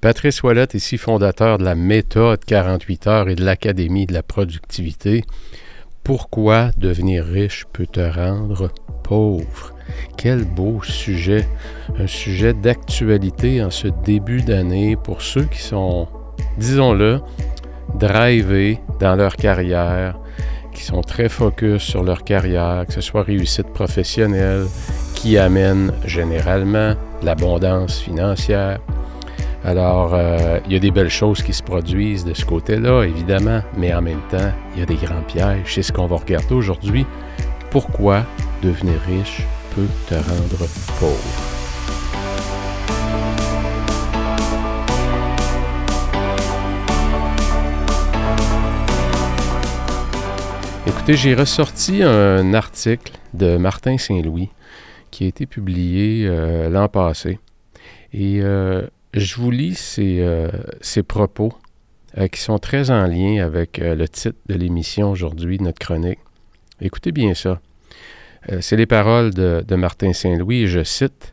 Patrice Ouellette, ici fondateur de la méthode 48 heures et de l'Académie de la productivité. Pourquoi devenir riche peut te rendre pauvre? Quel beau sujet, un sujet d'actualité en ce début d'année pour ceux qui sont, disons-le, drivés dans leur carrière, qui sont très focus sur leur carrière, que ce soit réussite professionnelle, qui amène généralement l'abondance financière, alors, euh, il y a des belles choses qui se produisent de ce côté-là, évidemment, mais en même temps, il y a des grands pièges. C'est ce qu'on va regarder aujourd'hui. Pourquoi devenir riche peut te rendre pauvre? Écoutez, j'ai ressorti un article de Martin Saint-Louis qui a été publié euh, l'an passé. Et euh, je vous lis ces, euh, propos euh, qui sont très en lien avec euh, le titre de l'émission aujourd'hui, notre chronique. Écoutez bien ça. c'est les paroles de, de Martin Saint-Louis, je cite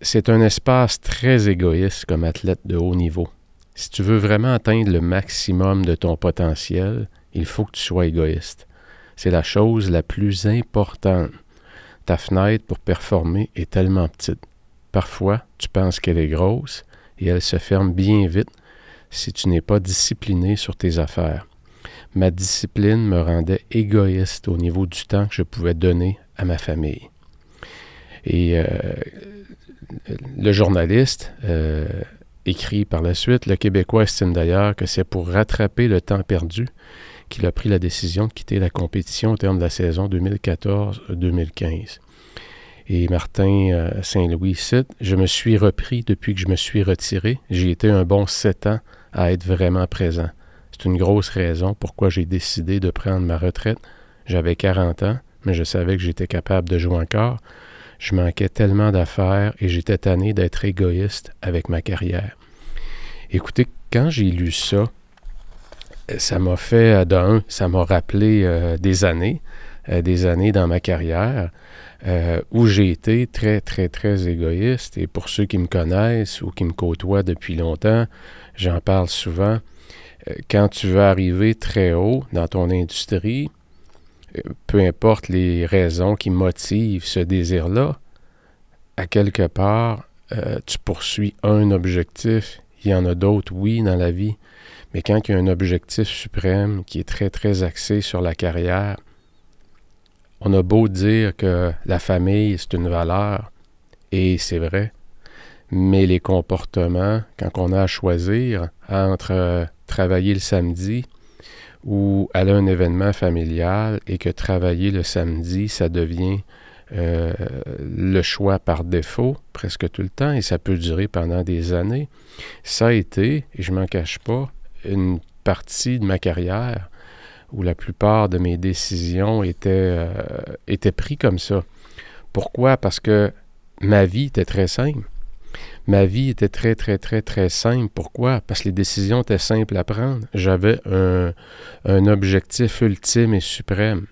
C'est un espace très égoïste comme athlète de haut niveau. Si tu veux vraiment atteindre le maximum de ton potentiel, il faut que tu sois égoïste. C'est la chose la plus importante. Ta fenêtre pour performer est tellement petite. Parfois, tu penses qu'elle est grosse et elle se ferme bien vite si tu n'es pas discipliné sur tes affaires. Ma discipline me rendait égoïste au niveau du temps que je pouvais donner à ma famille. Et euh, le journaliste euh, écrit par la suite, le Québécois estime d'ailleurs que c'est pour rattraper le temps perdu qu'il a pris la décision de quitter la compétition au terme de la saison 2014-2015. Et Martin euh, Saint-Louis cite Je me suis repris depuis que je me suis retiré. J'ai été un bon sept ans à être vraiment présent. C'est une grosse raison pourquoi j'ai décidé de prendre ma retraite. J'avais 40 ans, mais je savais que j'étais capable de jouer encore. Je manquais tellement d'affaires et j'étais tanné d'être égoïste avec ma carrière. Écoutez, quand j'ai lu ça, ça m'a fait, euh, d'un, ça m'a rappelé euh, des années, des années dans ma carrière. Euh, où j'ai été très, très, très égoïste. Et pour ceux qui me connaissent ou qui me côtoient depuis longtemps, j'en parle souvent. Euh, quand tu veux arriver très haut dans ton industrie, euh, peu importe les raisons qui motivent ce désir-là, à quelque part, tu poursuis un objectif. Il y en a d'autres, oui, dans la vie. Mais quand il y a un objectif suprême qui est très, très axé sur la carrière, on a beau dire que la famille, c'est une valeur, et c'est vrai, mais les comportements, quand on a à choisir entre euh, travailler le samedi ou aller à un événement familial et que travailler le samedi, ça devient euh, le choix par défaut presque tout le temps et ça peut durer pendant des années. Ça a été, et je m'en cache pas, une partie de ma carrière où la plupart de mes décisions étaient, euh, étaient prises comme ça. Pourquoi? Parce que ma vie était très simple. Ma vie était très, très, très, très simple. Pourquoi? Parce que les décisions étaient simples à prendre. J'avais un, un objectif ultime et suprême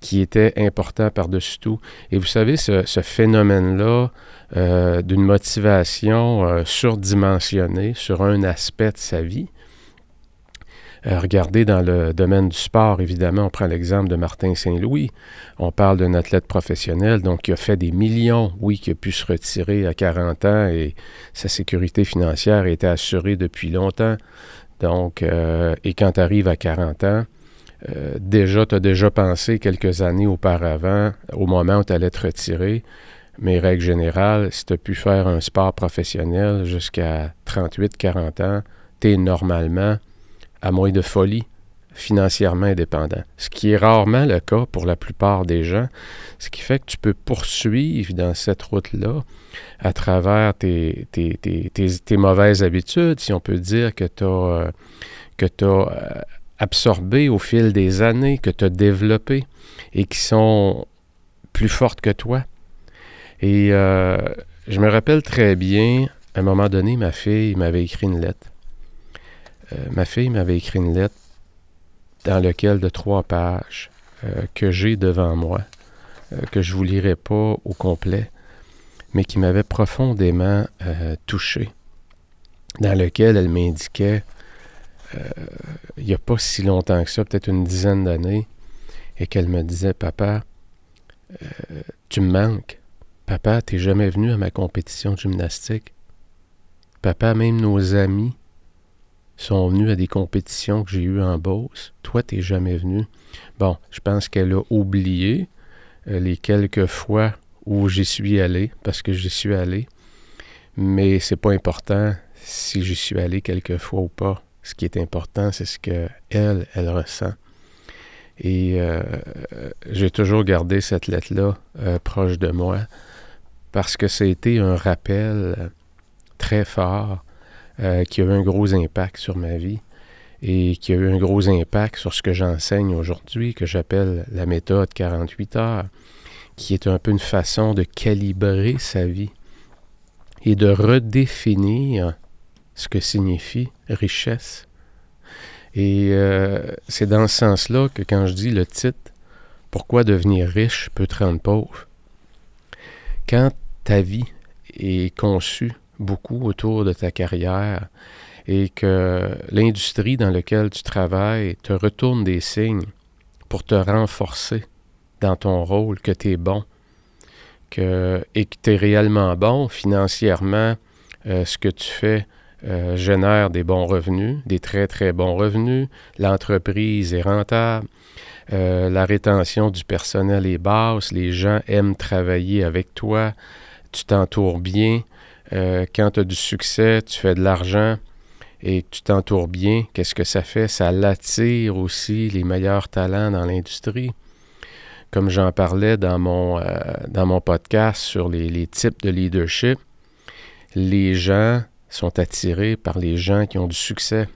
qui était important par-dessus tout. Et vous savez, ce, ce phénomène-là euh, d'une motivation euh, surdimensionnée sur un aspect de sa vie, euh, regardez dans le domaine du sport, évidemment, on prend l'exemple de Martin Saint-Louis. On parle d'un athlète professionnel, donc qui a fait des millions, oui, qui a pu se retirer à 40 ans et sa sécurité financière était assurée depuis longtemps. Donc, euh, et quand tu arrives à 40 ans, euh, déjà, tu as déjà pensé quelques années auparavant, au moment où tu allais te retirer, mais règle générale, si tu as pu faire un sport professionnel jusqu'à 38-40 ans, tu es normalement à moins de folie, financièrement indépendant. Ce qui est rarement le cas pour la plupart des gens, ce qui fait que tu peux poursuivre dans cette route-là à travers tes, mauvaises habitudes, si on peut dire, que tu as, as euh, absorbées au fil des années, que tu as développées et qui sont plus fortes que toi. Et euh, je me rappelle très bien, à un moment donné, ma fille m'avait écrit une lettre. Euh, ma fille m'avait écrit une lettre dans laquelle de trois pages euh, que j'ai devant moi, euh, que je ne vous lirai pas au complet, mais qui m'avait profondément touché, dans lequel elle m'indiquait, il n'y a pas si longtemps que ça, peut-être une dizaine d'années, et qu'elle me disait, papa, tu me manques. Papa, t'es jamais venu à ma compétition de gymnastique. Papa, même nos amis sont venus à des compétitions que j'ai eues en Beauce. Toi, t'es jamais venu. Bon, je pense qu'elle a oublié les quelques fois où j'y suis allé, parce que j'y suis allé. Mais c'est pas important si j'y suis allé quelquefois ou pas. Ce qui est important, c'est ce que elle, ressent. Et euh, j'ai toujours gardé cette lettre-là euh, proche de moi parce que été un rappel très fort euh, qui a eu un gros impact sur ma vie et qui a eu un gros impact sur ce que j'enseigne aujourd'hui, que j'appelle la méthode 48 heures qui est un peu une façon de calibrer sa vie et de redéfinir ce que signifie richesse. Et euh, c'est dans ce sens-là que quand je dis le titre, Pourquoi devenir riche peut te rendre pauvre, quand ta vie est conçue beaucoup autour de ta carrière et que l'industrie dans laquelle tu travailles te retourne des signes pour te renforcer, dans ton rôle, que tu es bon, que, et que tu es réellement bon financièrement, euh, ce que tu fais euh, génère des bons revenus, des très très bons revenus, l'entreprise est rentable, euh, la rétention du personnel est basse, les gens aiment travailler avec toi, tu t'entoures bien, quand tu as du succès, tu fais de l'argent et tu t'entoures bien, qu'est-ce que ça fait? Ça l'attire aussi les meilleurs talents dans l'industrie comme j'en parlais dans mon, euh, dans mon podcast sur les, types de leadership, les gens sont attirés par les gens qui ont du succès.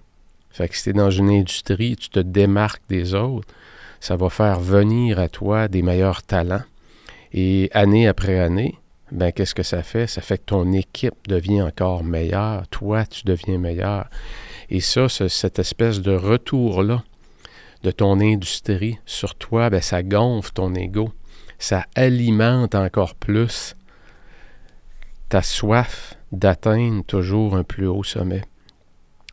Fait que si tu es dans une industrie, tu te démarques des autres, ça va faire venir à toi des meilleurs talents. Et année après année, ben qu'est-ce que ça fait? Ça fait que ton équipe devient encore meilleure, toi, tu deviens meilleur. Et ça, cette espèce de retour-là de ton industrie sur toi, ben, ça gonfle ton ego. Ça alimente encore plus ta soif d'atteindre toujours un plus haut sommet.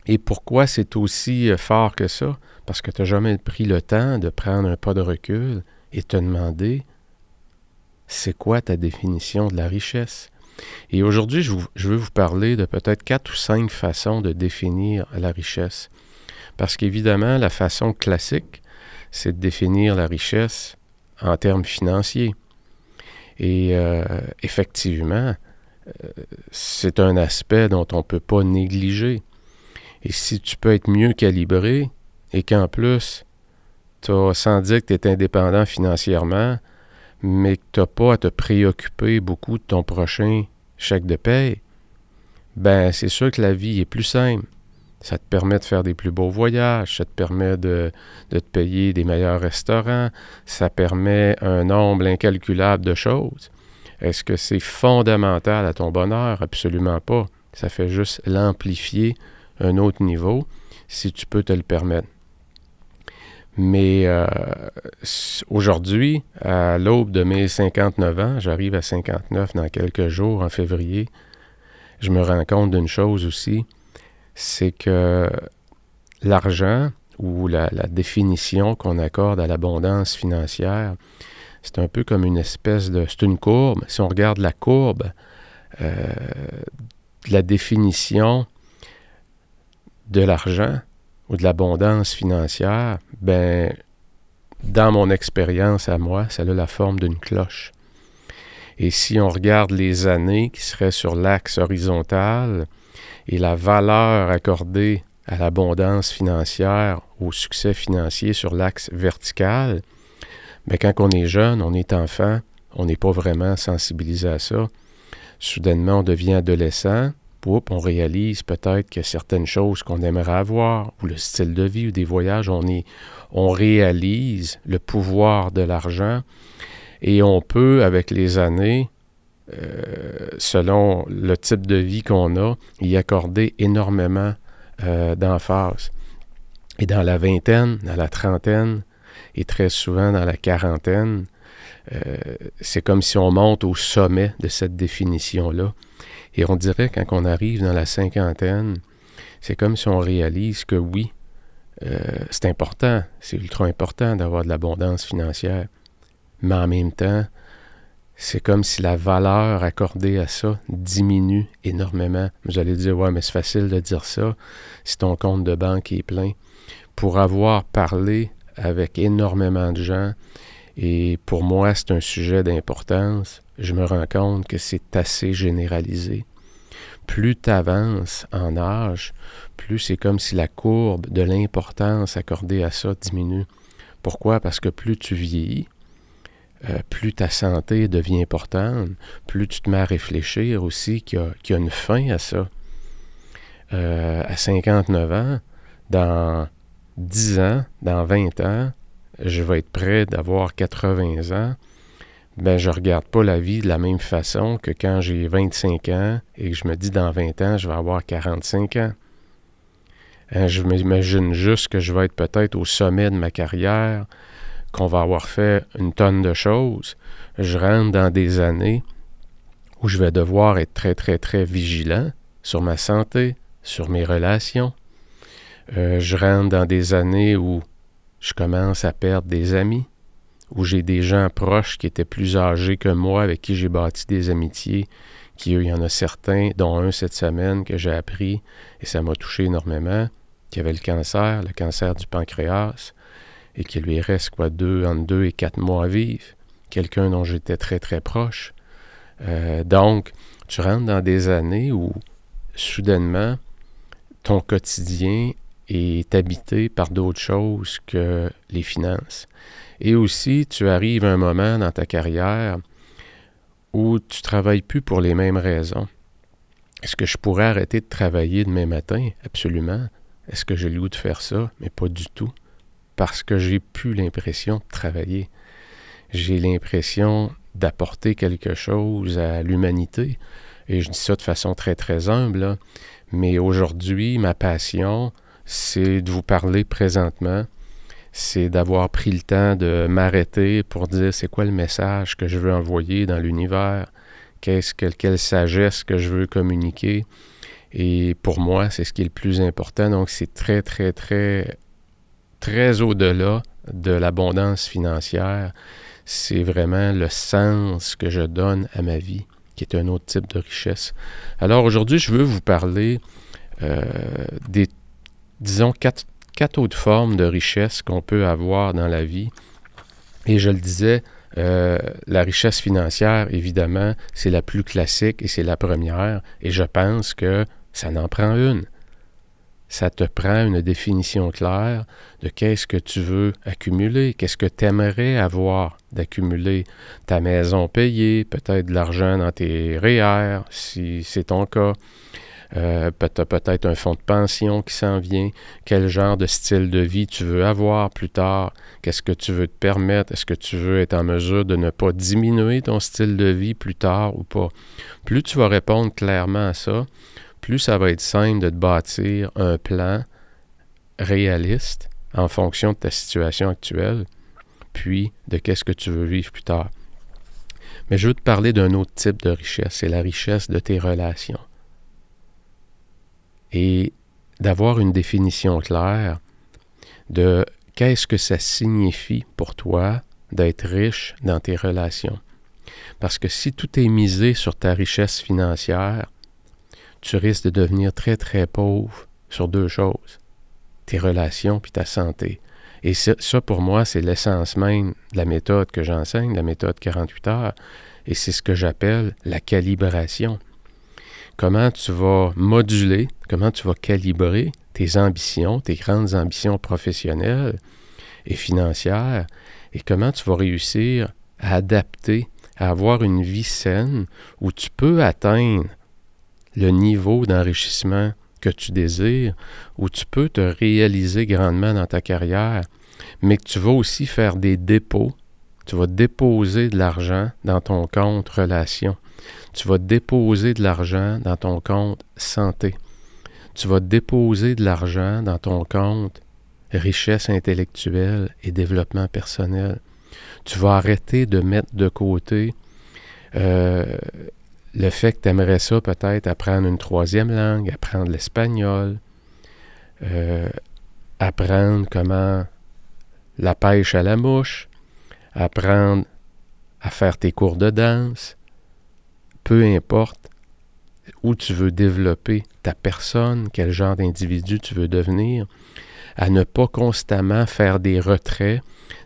Et pourquoi c'est aussi euh, fort que ça? Parce que tu n'as jamais pris le temps de prendre un pas de recul et te demander c'est quoi ta définition de la richesse? Et aujourd'hui, je, veux vous parler de peut-être quatre ou cinq façons de définir la richesse. Parce qu'évidemment, la façon classique, c'est de définir la richesse en termes financiers. Et euh, effectivement, euh, c'est un aspect dont on ne peut pas négliger. Et si tu peux être mieux calibré et qu'en plus, tu as, sans dire que tu es indépendant financièrement, mais que tu n'as pas à te préoccuper beaucoup de ton prochain chèque de paie, ben c'est sûr que la vie est plus simple. Ça te permet de faire des plus beaux voyages, ça te permet de, te payer des meilleurs restaurants, ça permet un nombre incalculable de choses. Est-ce que c'est fondamental à ton bonheur? Absolument pas. Ça fait juste l'amplifier un autre niveau si tu peux te le permettre. Mais euh, aujourd'hui, à l'aube de mes 59 ans, j'arrive à 59 dans quelques jours, en février, je me rends compte d'une chose aussi, c'est que l'argent ou la, définition qu'on accorde à l'abondance financière, c'est un peu comme une espèce de... C'est une courbe. Si on regarde la courbe, euh, la définition de l'argent ou de l'abondance financière, ben, dans mon expérience à moi, ça a la forme d'une cloche. Et si on regarde les années qui seraient sur l'axe horizontal, et la valeur accordée à l'abondance financière, au succès financier sur l'axe vertical, mais quand on est jeune, on est enfant, on n'est pas vraiment sensibilisé à ça. Soudainement, on devient adolescent, on réalise peut-être que certaines choses qu'on aimerait avoir, ou le style de vie ou des voyages, on, est, on réalise le pouvoir de l'argent et on peut, avec les années, euh, selon le type de vie qu'on a, y accorder énormément euh, d'emphase. Et dans la vingtaine, dans la trentaine, et très souvent dans la quarantaine, euh, c'est comme si on monte au sommet de cette définition-là. Et on dirait quand on arrive dans la cinquantaine, c'est comme si on réalise que oui, euh, c'est important, c'est ultra important d'avoir de l'abondance financière, mais en même temps, c'est comme si la valeur accordée à ça diminue énormément. Vous allez dire, ouais, mais c'est facile de dire ça si ton compte de banque est plein. Pour avoir parlé avec énormément de gens, et pour moi, c'est un sujet d'importance, je me rends compte que c'est assez généralisé. Plus tu avances en âge, plus c'est comme si la courbe de l'importance accordée à ça diminue. Pourquoi? Parce que plus tu vieillis, euh, plus ta santé devient importante, plus tu te mets à réfléchir aussi qu'il y, a une fin à ça. Euh, à 59 ans, dans 10 ans, dans 20 ans, je vais être prêt d'avoir 80 ans. Ben, je regarde pas la vie de la même façon que quand j'ai 25 ans et que je me dis dans 20 ans, je vais avoir 45 ans. Hein, je m'imagine juste que je vais être peut-être au sommet de ma carrière, qu'on va avoir fait une tonne de choses, je rentre dans des années où je vais devoir être très, très, très vigilant sur ma santé, sur mes relations. Euh, je rentre dans des années où je commence à perdre des amis, où j'ai des gens proches qui étaient plus âgés que moi, avec qui j'ai bâti des amitiés, qui, eux, il y en a certains, dont un cette semaine que j'ai appris, et ça m'a touché énormément, qui avait le cancer, le cancer du pancréas et qu'il lui reste quoi, deux, entre deux et quatre mois à vivre. Quelqu'un dont j'étais très très proche. Euh, donc, tu rentres dans des années où soudainement, ton quotidien est habité par d'autres choses que les finances. Et aussi, tu arrives à un moment dans ta carrière où tu travailles plus pour les mêmes raisons. Est-ce que je pourrais arrêter de travailler demain matin? Absolument. Est-ce que j'ai le goût de faire ça? Mais pas du tout parce que j'ai plus l'impression de travailler. J'ai l'impression d'apporter quelque chose à l'humanité. Et je dis ça de façon très, très humble. Mais aujourd'hui, ma passion, c'est de vous parler présentement. C'est d'avoir pris le temps de m'arrêter pour dire c'est quoi le message que je veux envoyer dans l'univers, qu'est-ce que, quelle sagesse que je veux communiquer. Et pour moi, c'est ce qui est le plus important. Donc, c'est très, très, très très au-delà de l'abondance financière. C'est vraiment le sens que je donne à ma vie, qui est un autre type de richesse. Alors aujourd'hui, je veux vous parler euh, des, disons, quatre, quatre, autres formes de richesse qu'on peut avoir dans la vie. Et je le disais, euh, la richesse financière, évidemment, c'est la plus classique et c'est la première. Et je pense que ça n'en prend une ça te prend une définition claire de qu'est-ce que tu veux accumuler, qu'est-ce que tu aimerais avoir d'accumuler. Ta maison payée, peut-être de l'argent dans tes REER, si c'est ton cas. Euh, peut-être un fonds de pension qui s'en vient, quel genre de style de vie tu veux avoir plus tard, qu'est-ce que tu veux te permettre, est-ce que tu veux être en mesure de ne pas diminuer ton style de vie plus tard ou pas? Plus tu vas répondre clairement à ça, plus ça va être simple de te bâtir un plan réaliste en fonction de ta situation actuelle, puis de qu'est-ce que tu veux vivre plus tard. Mais je veux te parler d'un autre type de richesse, c'est la richesse de tes relations. Et d'avoir une définition claire de qu'est-ce que ça signifie pour toi d'être riche dans tes relations. Parce que si tout est misé sur ta richesse financière, tu risques de devenir très, très pauvre sur deux choses, tes relations puis ta santé. Et ça, pour moi, c'est l'essence même de la méthode que j'enseigne, la méthode 48 heures, et c'est ce que j'appelle la calibration. Comment tu vas moduler, comment tu vas calibrer tes ambitions, tes grandes ambitions professionnelles et financières, et comment tu vas réussir à adapter, à avoir une vie saine où tu peux atteindre le niveau d'enrichissement que tu désires, où tu peux te réaliser grandement dans ta carrière, mais que tu vas aussi faire des dépôts. Tu vas déposer de l'argent dans ton compte relation. Tu vas déposer de l'argent dans ton compte santé. Tu vas déposer de l'argent dans ton compte richesse intellectuelle et développement personnel. Tu vas arrêter de mettre de côté euh, le fait que tu aimerais ça peut-être apprendre une troisième langue, apprendre l'espagnol, euh, apprendre comment la pêche à la mouche, apprendre à faire tes cours de danse, peu importe où tu veux développer ta personne, quel genre d'individu tu veux devenir, à ne pas constamment faire des retraits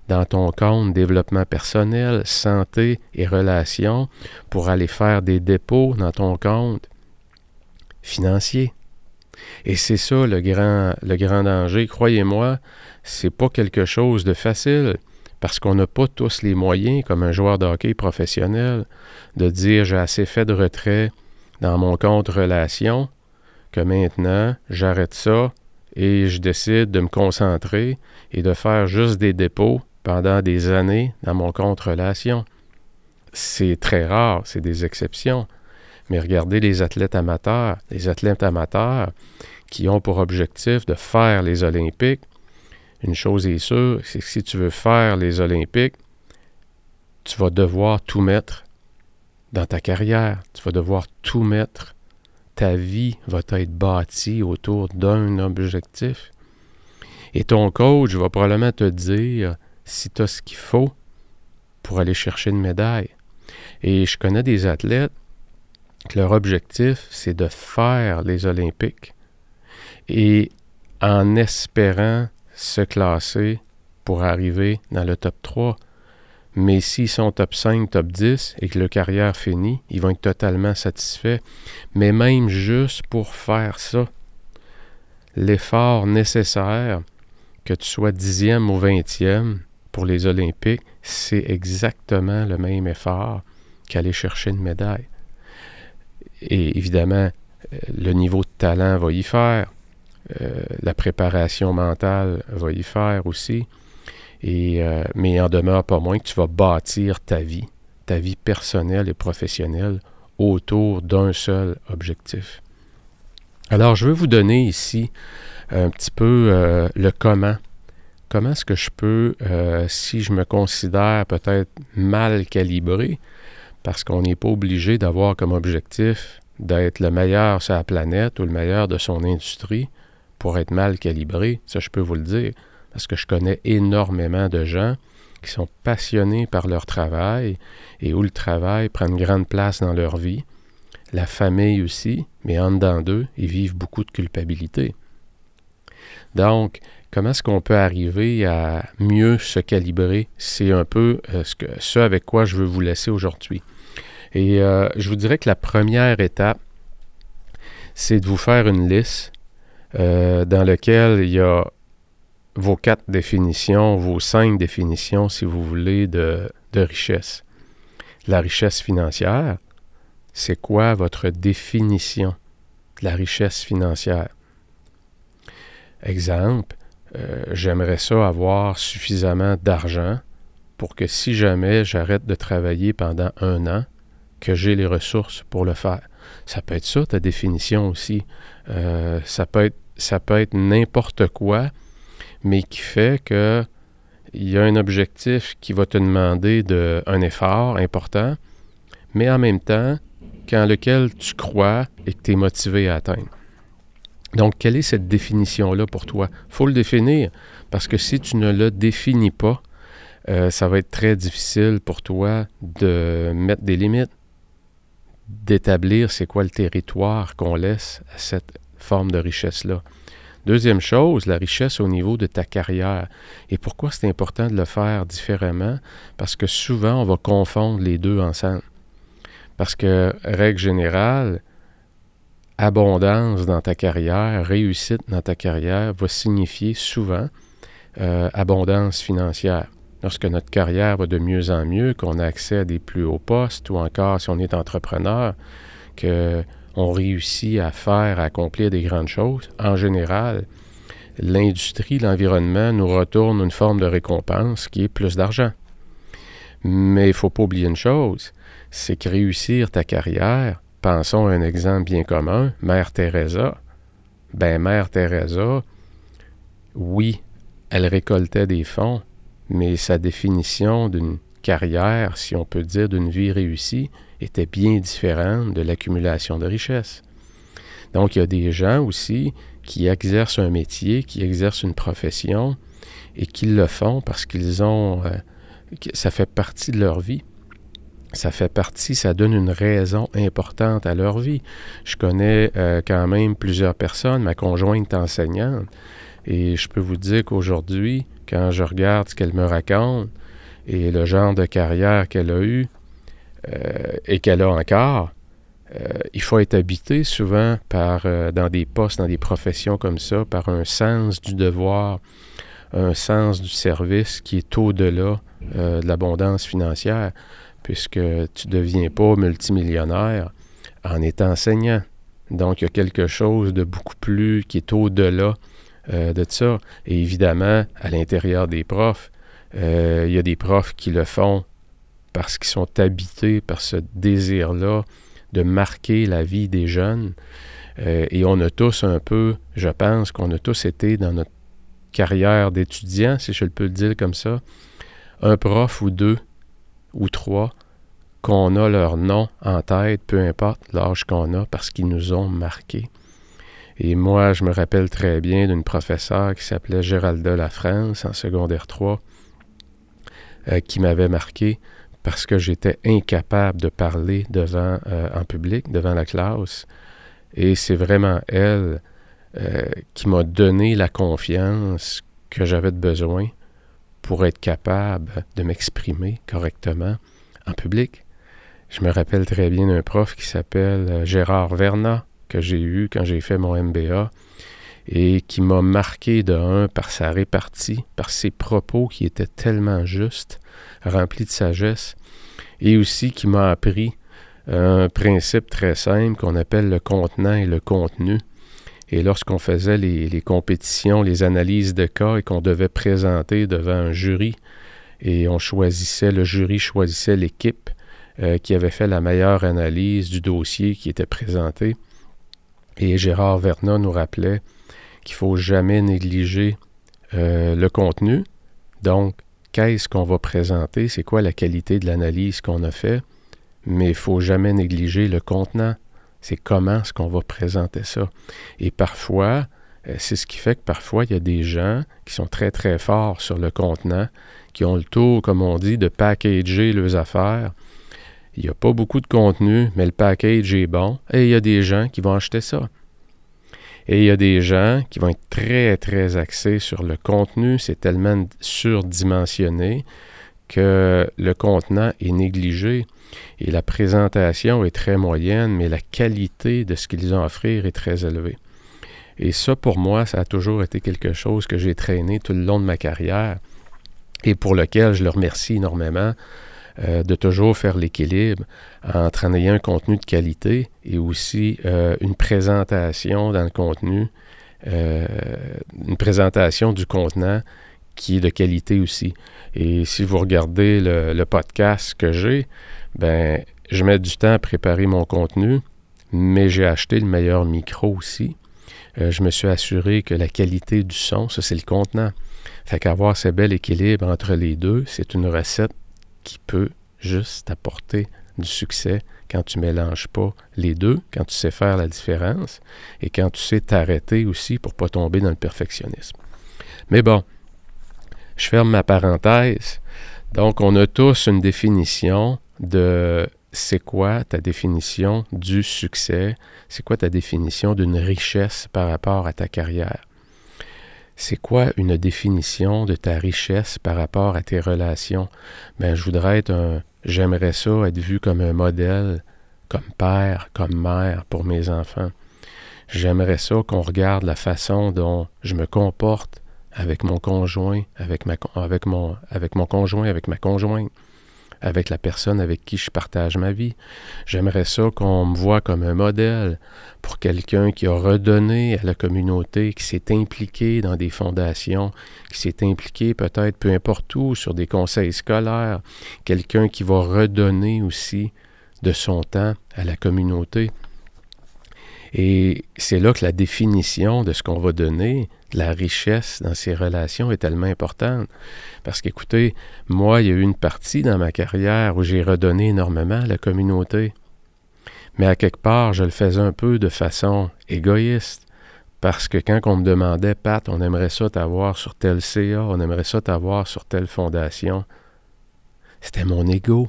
dans ton compte développement personnel, santé et relations pour aller faire des dépôts dans ton compte financier. Et c'est ça le grand, le grand danger. Croyez-moi, c'est pas quelque chose de facile parce qu'on n'a pas tous les moyens, comme un joueur de hockey professionnel, de dire j'ai assez fait de retrait dans mon compte relation que maintenant j'arrête ça et je décide de me concentrer et de faire juste des dépôts pendant des années dans mon compte relation. C'est très rare, c'est des exceptions. Mais regardez les athlètes amateurs. Les athlètes amateurs qui ont pour objectif de faire les Olympiques, une chose est sûre, c'est que si tu veux faire les Olympiques, tu vas devoir tout mettre dans ta carrière. Tu vas devoir tout mettre. Ta vie va être bâtie autour d'un objectif. Et ton coach va probablement te dire si tu as ce qu'il faut pour aller chercher une médaille. Et je connais des athlètes que leur objectif, c'est de faire les Olympiques et en espérant se classer pour arriver dans le top 3. Mais s'ils sont top 5, top 10 et que leur carrière finit, ils vont être totalement satisfaits. Mais même juste pour faire ça, l'effort nécessaire, que tu sois dixième ou vingtième pour les Olympiques, c'est exactement le même effort qu'aller chercher une médaille. Et évidemment, euh, le niveau de talent va y faire, euh, la préparation mentale va y faire aussi. Euh, mais il en demeure pas moins que tu vas bâtir ta vie, ta vie personnelle et professionnelle autour d'un seul objectif. Alors, je veux vous donner ici un petit peu euh, le comment. Comment est-ce que je peux, si je me considère peut-être mal calibré, parce qu'on n'est pas obligé d'avoir comme objectif d'être le meilleur sur la planète ou le meilleur de son industrie, pour être mal calibré, ça je peux vous le dire, parce que je connais énormément de gens qui sont passionnés par leur travail et où le travail prend une grande place dans leur vie. La famille aussi, mais en dedans d'eux, ils vivent beaucoup de culpabilité. Donc, comment est-ce qu'on peut arriver à mieux se calibrer? C'est un peu euh, ce, que, ce avec quoi je veux vous laisser aujourd'hui. Et euh, je vous dirais que la première étape, c'est de vous faire une liste euh, dans lequel il y a vos quatre définitions, vos cinq définitions, si vous voulez, de, richesse. La richesse financière, c'est quoi votre définition de la richesse financière? Exemple, euh, j'aimerais ça avoir suffisamment d'argent pour que si jamais j'arrête de travailler pendant un an, que j'ai les ressources pour le faire. Ça peut être ça, ta définition aussi. Euh, ça peut être ça peut être n'importe quoi, mais qui fait que il y a un objectif qui va te demander de, un effort important, mais en même temps, quand lequel tu crois et que tu es motivé à atteindre. Donc, quelle est cette définition-là pour toi? Il faut le définir, parce que si tu ne le définis pas, euh, ça va être très difficile pour toi de mettre des limites, d'établir c'est quoi le territoire qu'on laisse à cette forme de richesse-là. Deuxième chose, la richesse au niveau de ta carrière. Et pourquoi c'est important de le faire différemment? Parce que souvent, on va confondre les deux ensemble. Parce que, règle générale, abondance dans ta carrière, réussite dans ta carrière va signifier souvent euh, abondance financière. Lorsque notre carrière va de mieux en mieux, qu'on a accès à des plus hauts postes ou encore si on est entrepreneur, que on réussit à faire, à accomplir des grandes choses, en général, l'industrie, l'environnement nous retourne une forme de récompense qui est plus d'argent. Mais il ne faut pas oublier une chose, c'est que réussir ta carrière, pensons à un exemple bien commun, Mère Teresa. Ben, Mère Teresa, oui, elle récoltait des fonds, mais sa définition d'une carrière, si on peut dire, d'une vie réussie, était bien différente de l'accumulation de richesses. Donc, il y a des gens aussi qui exercent un métier, qui exercent une profession et qui le font parce qu'ils ont... Euh, ça fait partie de leur vie. Ça fait partie, ça donne une raison importante à leur vie. Je connais euh, quand même plusieurs personnes, ma conjointe enseignante, et je peux vous dire qu'aujourd'hui, quand je regarde ce qu'elle me raconte et le genre de carrière qu'elle a eu euh, et qu'elle a encore, euh, il faut être habité souvent par, euh, dans des postes, dans des professions comme ça, par un sens du devoir, un sens du service qui est au-delà de l'abondance financière, puisque tu ne deviens pas multimillionnaire en étant enseignant. Donc, il y a quelque chose de beaucoup plus qui est au-delà de ça. Et évidemment, à l'intérieur des profs, il y a des profs qui le font parce qu'ils sont habités par ce désir-là de marquer la vie des jeunes. Euh, et on a tous un peu, je pense qu'on a tous été dans notre carrière d'étudiant, si je peux le dire comme ça, un prof ou deux ou trois qu'on a leur nom en tête, peu importe l'âge qu'on a, parce qu'ils nous ont marqués. Et moi, je me rappelle très bien d'une professeure qui s'appelait Géralda La France en secondaire 3, euh, qui m'avait marqué parce que j'étais incapable de parler devant, euh, en public, devant la classe. Et c'est vraiment elle euh, qui m'a donné la confiance que j'avais besoin pour être capable de m'exprimer correctement en public. Je me rappelle très bien d'un prof qui s'appelle Gérard Vernat, que j'ai eu quand j'ai fait mon MBA, et qui m'a marqué de un par sa répartie, par ses propos qui étaient tellement justes, remplis de sagesse, et aussi qui m'a appris un principe très simple qu'on appelle le contenant et le contenu. Et lorsqu'on faisait les, compétitions, les analyses de cas et qu'on devait présenter devant un jury, et on choisissait, le jury choisissait l'équipe euh, qui avait fait la meilleure analyse du dossier qui était présenté. Et Gérard Vernat nous rappelait qu'il ne faut jamais négliger euh, le contenu. Donc, qu'est-ce qu'on va présenter, c'est quoi la qualité de l'analyse qu'on a fait, mais il ne faut jamais négliger le contenant. C'est comment est-ce qu'on va présenter ça. Et parfois, euh, c'est ce qui fait que parfois, il y a des gens qui sont très, très forts sur le contenant, qui ont le tour, comme on dit, de packager leurs affaires. Il n'y a pas beaucoup de contenu, mais le package est bon, et il y a des gens qui vont acheter ça. Et il y a des gens qui vont être très, très axés sur le contenu. C'est tellement surdimensionné que le contenant est négligé et la présentation est très moyenne, mais la qualité de ce qu'ils ont à offrir est très élevée. Et ça, pour moi, ça a toujours été quelque chose que j'ai traîné tout le long de ma carrière et pour lequel je le remercie énormément euh, de toujours faire l'équilibre entre en ayant un contenu de qualité et aussi euh, une présentation dans le contenu, euh, une présentation du contenant qui est de qualité aussi. Et si vous regardez le, podcast que j'ai, ben je mets du temps à préparer mon contenu, mais j'ai acheté le meilleur micro aussi. je me suis assuré que la qualité du son, ça c'est le contenant. Fait qu'avoir ce bel équilibre entre les deux, c'est une recette qui peut juste apporter du succès quand tu mélanges pas les deux, quand tu sais faire la différence et quand tu sais t'arrêter aussi pour pas tomber dans le perfectionnisme. Mais bon, je ferme ma parenthèse. Donc, on a tous une définition de c'est quoi ta définition du succès, c'est quoi ta définition d'une richesse par rapport à ta carrière? C'est quoi une définition de ta richesse par rapport à tes relations? Ben, je voudrais être un, j'aimerais ça être vu comme un modèle, comme père, comme mère pour mes enfants. J'aimerais ça qu'on regarde la façon dont je me comporte avec mon conjoint, avec, ma, avec, mon, avec mon conjoint, avec ma conjointe avec la personne avec qui je partage ma vie. J'aimerais ça qu'on me voit comme un modèle pour quelqu'un qui a redonné à la communauté, qui s'est impliqué dans des fondations, qui s'est impliqué peut-être peu importe où, sur des conseils scolaires, quelqu'un qui va redonner aussi de son temps à la communauté. Et c'est là que la définition de ce qu'on va donner, la richesse dans ces relations est tellement importante. Parce qu'écoutez, moi, il y a eu une partie dans ma carrière où j'ai redonné énormément à la communauté. Mais à quelque part, je le faisais un peu de façon égoïste. Parce que quand on me demandait, Pat, on aimerait ça t'avoir sur tel CA, on aimerait ça t'avoir sur telle fondation, c'était mon ego.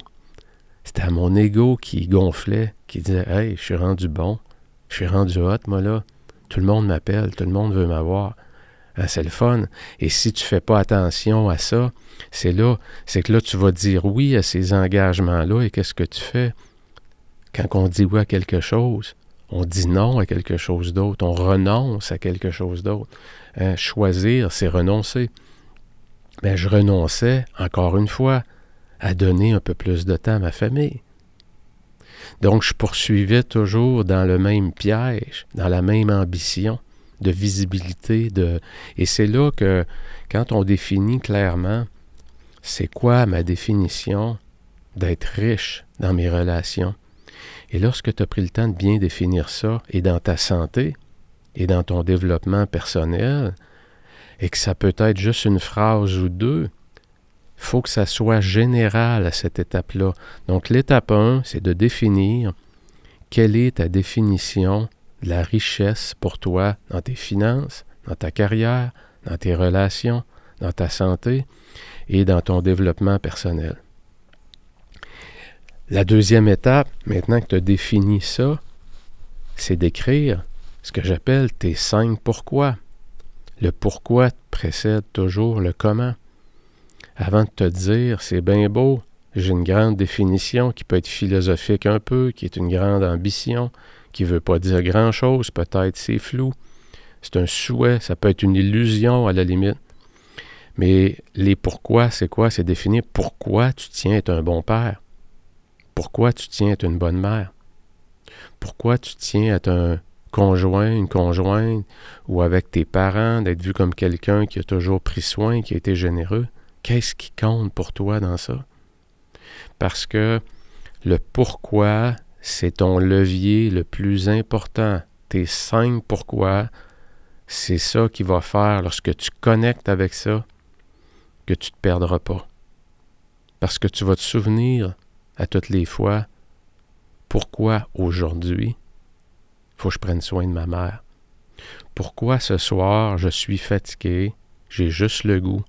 C'était mon ego qui gonflait, qui disait Hey, je suis rendu bon, je suis rendu hot, moi là. Tout le monde m'appelle, tout le monde veut m'avoir. Ah, c'est le. Et si tu ne fais pas attention à ça, c'est là, c'est que là, tu vas dire oui à ces engagements-là. Et qu'est-ce que tu fais? Quand on dit oui à quelque chose, on dit non à quelque chose d'autre, on renonce à quelque chose d'autre. Hein, choisir, c'est renoncer. Mais ben, je renonçais, encore une fois, à donner un peu plus de temps à ma famille. Donc, je poursuivais toujours dans le même piège, dans la même ambition de visibilité. De... Et c'est là que, quand on définit clairement, c'est quoi ma définition d'être riche dans mes relations? Et lorsque tu as pris le temps de bien définir ça, et dans ta santé, et dans ton développement personnel, et que ça peut être juste une phrase ou deux, faut que ça soit général à cette étape-là. Donc l'étape 1, c'est de définir quelle est ta définition de la richesse pour toi dans tes finances, dans ta carrière, dans tes relations, dans ta santé et dans ton développement personnel. La deuxième étape, maintenant que tu as défini ça, c'est d'écrire ce que j'appelle tes cinq pourquoi. Le pourquoi précède toujours le comment avant de te dire c'est bien beau, j'ai une grande définition qui peut être philosophique un peu, qui est une grande ambition, qui ne veut pas dire grand-chose, peut-être c'est flou. C'est un souhait, ça peut être une illusion à la limite. Mais les pourquoi, c'est quoi? C'est définir pourquoi tu tiens être un bon père. Pourquoi tu tiens être une bonne mère? Pourquoi tu tiens être un conjoint, une conjointe, ou avec tes parents, d'être vu comme quelqu'un qui a toujours pris soin, qui a été généreux? Qu'est-ce qui compte pour toi dans ça? Parce que le pourquoi, c'est ton levier le plus important. Tes cinq pourquoi, c'est ça qui va faire lorsque tu connectes avec ça, que tu ne te perdras pas. Parce que tu vas te souvenir à toutes les fois pourquoi aujourd'hui faut que je prenne soin de ma mère? Pourquoi ce soir je suis fatigué, j'ai juste le goût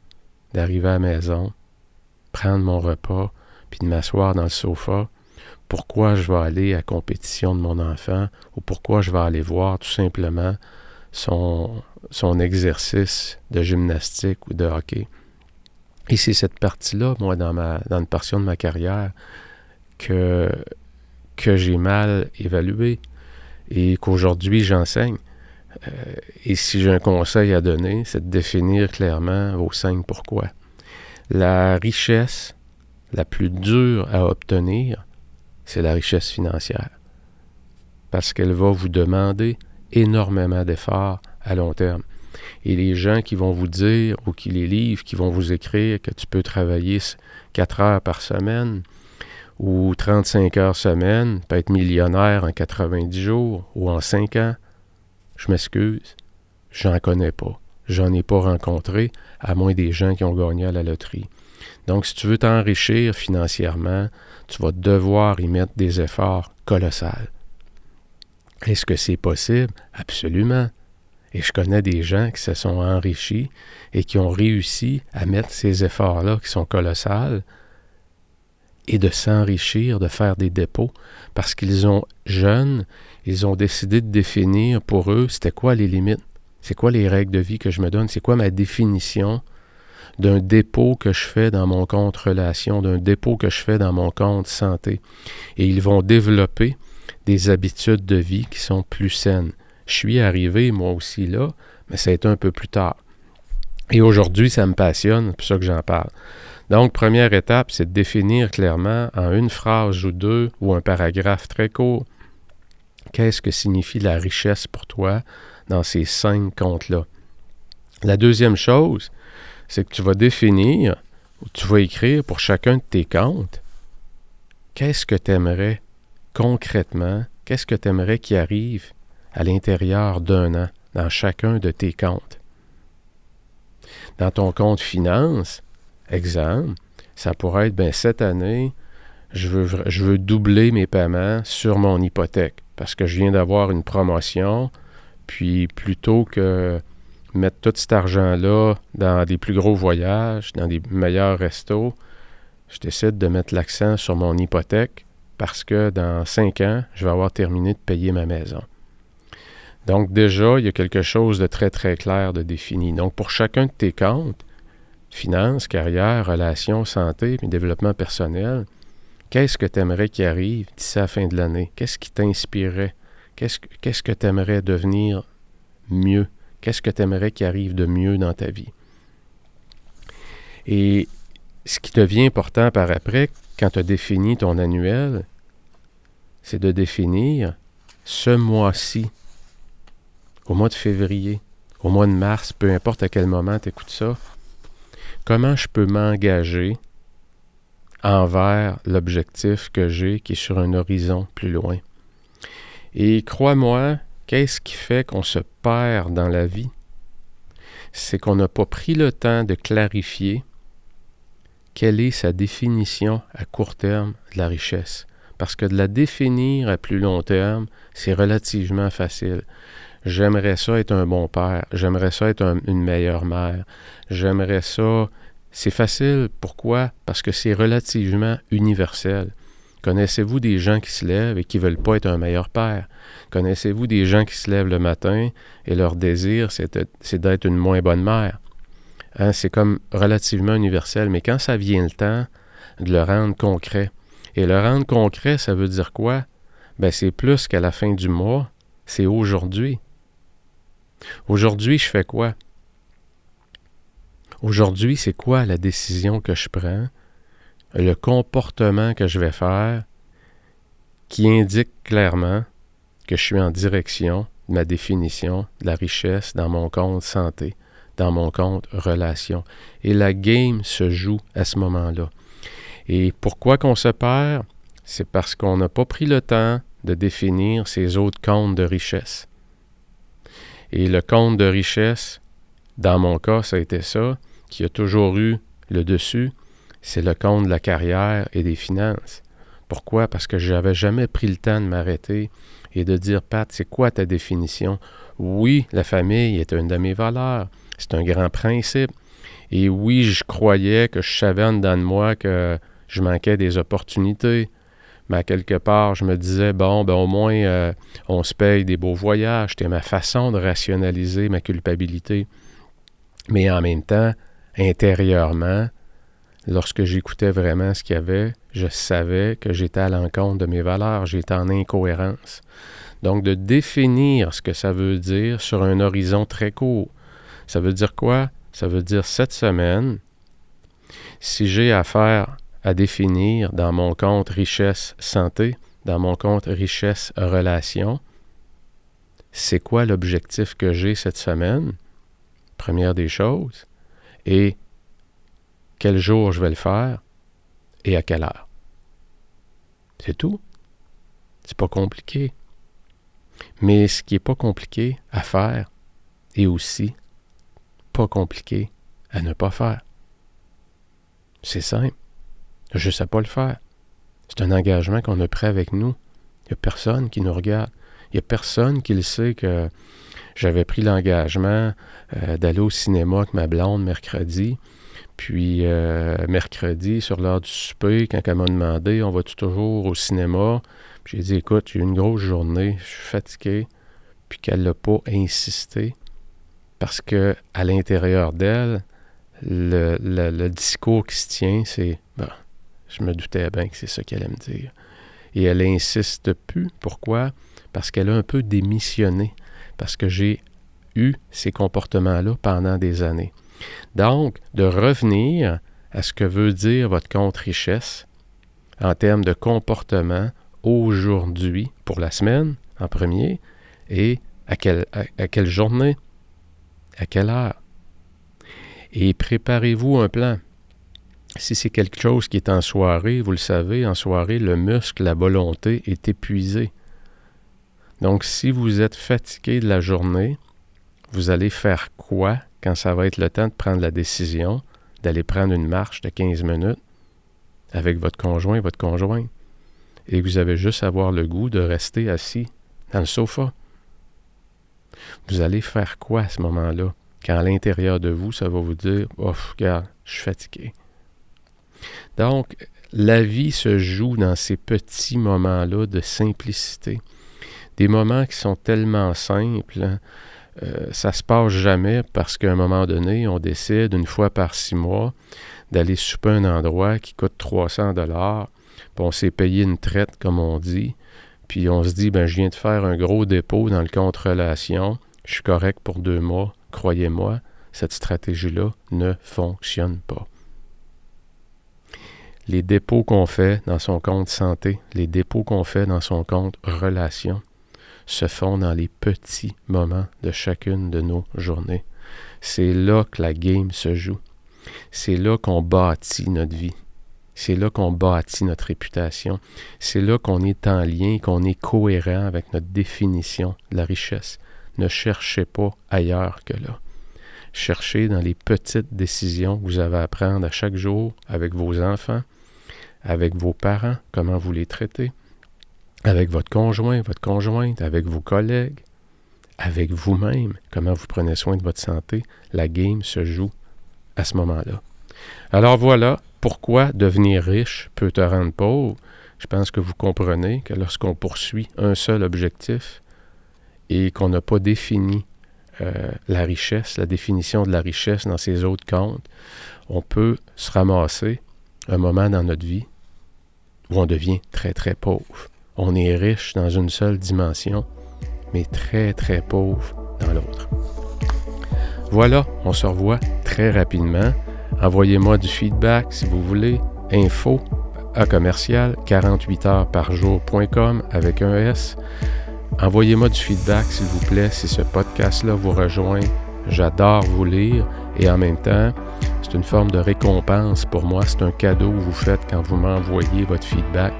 d'arriver à la maison, prendre mon repas, puis de m'asseoir dans le sofa, pourquoi je vais aller à la compétition de mon enfant ou pourquoi je vais aller voir tout simplement son, son exercice de gymnastique ou de hockey. Et c'est cette partie-là, moi, dans, ma, dans une portion de ma carrière, que, que j'ai mal évalué et qu'aujourd'hui j'enseigne. Euh, et si j'ai un conseil à donner, c'est de définir clairement vos cinq pourquoi. La richesse la plus dure à obtenir, c'est la richesse financière. Parce qu'elle va vous demander énormément d'efforts à long terme. Et les gens qui vont vous dire, ou qui les livrent, qui vont vous écrire que tu peux travailler 4 heures par semaine, ou 35 heures semaine, peut être millionnaire en 90 jours ou en 5 ans, je m'excuse, j'en connais pas. J'en ai pas rencontré, à moins des gens qui ont gagné à la loterie. Donc, si tu veux t'enrichir financièrement, tu vas devoir y mettre des efforts colossaux. Est-ce que c'est possible? Absolument. Et je connais des gens qui se sont enrichis et qui ont réussi à mettre ces efforts-là qui sont colossaux et de s'enrichir, de faire des dépôts, parce qu'ils ont jeunes, ils ont décidé de définir pour eux c'était quoi les limites, c'est quoi les règles de vie que je me donne, c'est quoi ma définition d'un dépôt que je fais dans mon compte relation, d'un dépôt que je fais dans mon compte santé. Et ils vont développer des habitudes de vie qui sont plus saines. Je suis arrivé moi aussi là, mais ça a été un peu plus tard. Et aujourd'hui, ça me passionne, c'est pour ça que j'en parle. Donc, première étape, c'est de définir clairement en une phrase ou deux ou un paragraphe très court qu'est-ce que signifie la richesse pour toi dans ces cinq comptes-là. La deuxième chose, c'est que tu vas définir ou tu vas écrire pour chacun de tes comptes qu'est-ce que tu aimerais concrètement, qu'est-ce que tu aimerais qui arrive à l'intérieur d'un an dans chacun de tes comptes. Dans ton compte finance, exemple, ça pourrait être, ben, cette année, je veux, je veux doubler mes paiements sur mon hypothèque parce que je viens d'avoir une promotion, puis plutôt que mettre tout cet argent-là dans des plus gros voyages, dans des meilleurs restos, je décide de mettre l'accent sur mon hypothèque parce que dans cinq ans, je vais avoir terminé de payer ma maison. Donc déjà, il y a quelque chose de très très clair de défini. Donc pour chacun de tes comptes, finances, carrière, relations, santé, puis développement personnel, qu'est-ce que tu aimerais qu'il arrive d'ici la fin de l'année? Qu'est-ce qui t'inspirerait? Qu'est-ce, que tu aimerais devenir mieux? Qu'est-ce que tu aimerais qu'il arrive de mieux dans ta vie? Et ce qui devient important par après, quand tu as défini ton annuel, c'est de définir ce mois-ci, au mois de février, au mois de mars, peu importe à quel moment tu écoutes ça, comment je peux m'engager envers l'objectif que j'ai qui est sur un horizon plus loin. Et crois-moi, qu'est-ce qui fait qu'on se perd dans la vie? C'est qu'on n'a pas pris le temps de clarifier quelle est sa définition à court terme de la richesse. Parce que de la définir à plus long terme, c'est relativement facile. J'aimerais ça être un bon père, j'aimerais ça être une meilleure mère, j'aimerais ça... C'est facile, pourquoi? Parce que c'est relativement universel. Connaissez-vous des gens qui se lèvent et qui ne veulent pas être un meilleur père? Connaissez-vous des gens qui se lèvent le matin et leur désir, c'est d'être une moins bonne mère? Hein, c'est comme relativement universel, mais quand ça vient le temps de le rendre concret, et le rendre concret, ça veut dire quoi? Ben, c'est plus qu'à la fin du mois, c'est aujourd'hui. Aujourd'hui, je fais quoi? Aujourd'hui, c'est quoi la décision que je prends, le comportement que je vais faire, qui indique clairement que je suis en direction de ma définition de la richesse dans mon compte santé dans mon compte relation. Et la game se joue à ce moment-là. Et pourquoi qu'on se perd? C'est parce qu'on n'a pas pris le temps de définir ces autres comptes de richesse. Et le compte de richesse, dans mon cas, ça a été ça, qui a toujours eu le dessus, c'est le compte de la carrière et des finances. Pourquoi? Parce que je n'avais jamais pris le temps de m'arrêter et de dire, Pat, c'est quoi ta définition? Oui, la famille est une de mes valeurs. C'est un grand principe. Et oui, je croyais que je savais en dedans de moi que je manquais des opportunités. Mais quelque part, je me disais, bon, ben au moins, euh, on se paye des beaux voyages. C'était ma façon de rationaliser ma culpabilité. Mais en même temps, intérieurement, lorsque j'écoutais vraiment ce qu'il y avait, je savais que j'étais à l'encontre de mes valeurs, j'étais en incohérence. Donc, de définir ce que ça veut dire sur un horizon très court. Ça veut dire quoi? Ça veut dire cette semaine, si j'ai affaire à définir dans mon compte richesse santé, dans mon compte richesse relation, c'est quoi l'objectif que j'ai cette semaine? Première des choses. Et quel jour je vais le faire et à quelle heure. C'est tout. C'est pas compliqué. Mais ce qui n'est pas compliqué à faire est aussi pas compliqué à ne pas faire. C'est simple. Je ne sais pas le faire. C'est un engagement qu'on a pris avec nous. Il n'y a personne qui nous regarde. Il n'y a personne qui le sait que j'avais pris l'engagement euh, d'aller au cinéma avec ma blonde mercredi. Puis euh, mercredi, sur l'heure du souper, quand elle m'a demandé on va-tu toujours au cinéma, j'ai dit écoute, j'ai eu une grosse journée, je suis fatigué, puis qu'elle n'a pas insisté parce que à l'intérieur d'elle, le, discours qui se tient, c'est bon, je me doutais bien que c'est ça qu'elle allait me dire. Et elle insiste plus. Pourquoi? Parce qu'elle a un peu démissionné. Parce que j'ai eu ces comportements-là pendant des années. Donc, de revenir à ce que veut dire votre compte richesse en termes de comportement aujourd'hui pour la semaine en premier et à quelle, à quelle journée à quelle heure? Et préparez-vous un plan. Si c'est quelque chose qui est en soirée, vous le savez, en soirée, le muscle, la volonté est épuisé. Donc, si vous êtes fatigué de la journée, vous allez faire quoi quand ça va être le temps de prendre la décision d'aller prendre une marche de 15 minutes avec votre conjoint votre conjointe? Et vous avez juste à avoir le goût de rester assis dans le sofa. Vous allez faire quoi à ce moment-là? Quand à l'intérieur de vous, ça va vous dire Oh, regarde, je suis fatigué. Donc, la vie se joue dans ces petits moments-là de simplicité. Des moments qui sont tellement simples, hein. euh, ça se passe jamais parce qu'à un moment donné, on décide une fois par six mois d'aller souper un endroit qui coûte 300 dollars, puis on s'est payé une traite, comme on dit, puis on se dit, ben je viens de faire un gros dépôt dans le compte relation, je suis correct pour deux mois, croyez-moi, cette stratégie-là ne fonctionne pas les dépôts qu'on fait dans son compte santé, les dépôts qu'on fait dans son compte relation, se font dans les petits moments de chacune de nos journées. C'est là que la game se joue. C'est là qu'on bâtit notre vie. C'est là qu'on bâtit notre réputation. C'est là qu'on est en lien, qu'on est cohérent avec notre définition de la richesse. Ne cherchez pas ailleurs que là. Cherchez dans les petites décisions que vous avez à prendre à chaque jour avec vos enfants, avec vos parents, comment vous les traitez, avec votre conjoint, votre conjointe, avec vos collègues, avec vous-même, comment vous prenez soin de votre santé. La game se joue à ce moment-là. Alors voilà pourquoi devenir riche peut te rendre pauvre. Je pense que vous comprenez que lorsqu'on poursuit un seul objectif et qu'on n'a pas défini euh, la richesse, la définition de la richesse dans ses autres comptes, on peut se ramasser un moment dans notre vie où on devient très très pauvre. On est riche dans une seule dimension, mais très très pauvre dans l'autre. Voilà, on se revoit très rapidement. Envoyez-moi du feedback si vous voulez. Info à commercial 48 heures par jour.com avec un S. Envoyez-moi du feedback s'il vous plaît si ce podcast-là vous rejoint. J'adore vous lire et en même temps, c'est une forme de récompense pour moi. C'est un cadeau que vous faites quand vous m'envoyez votre feedback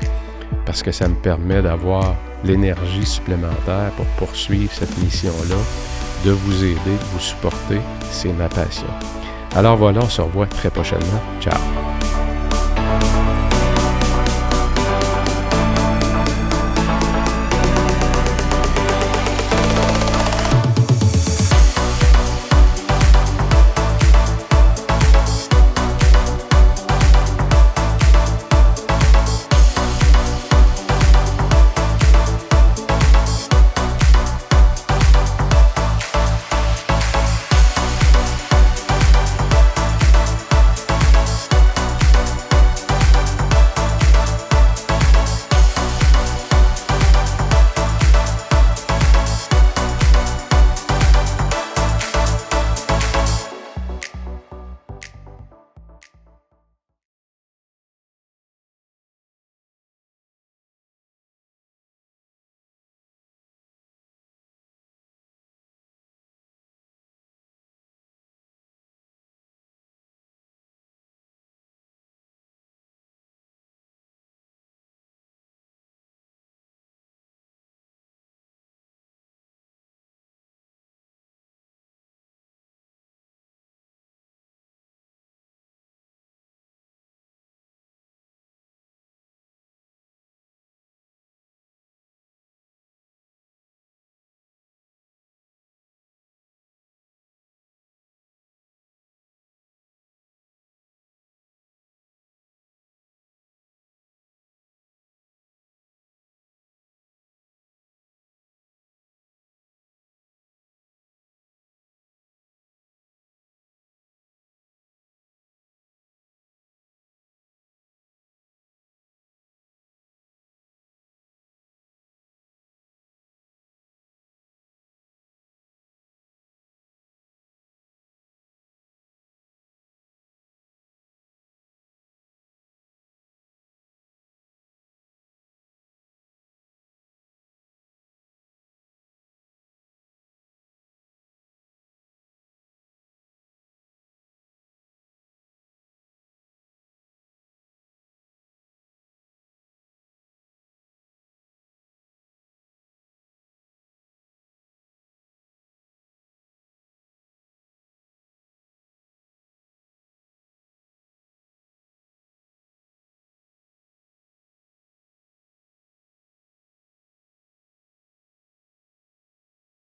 parce que ça me permet d'avoir l'énergie supplémentaire pour poursuivre cette mission-là, de vous aider, de vous supporter. C'est ma passion. Alors voilà, on se revoit très prochainement. Ciao!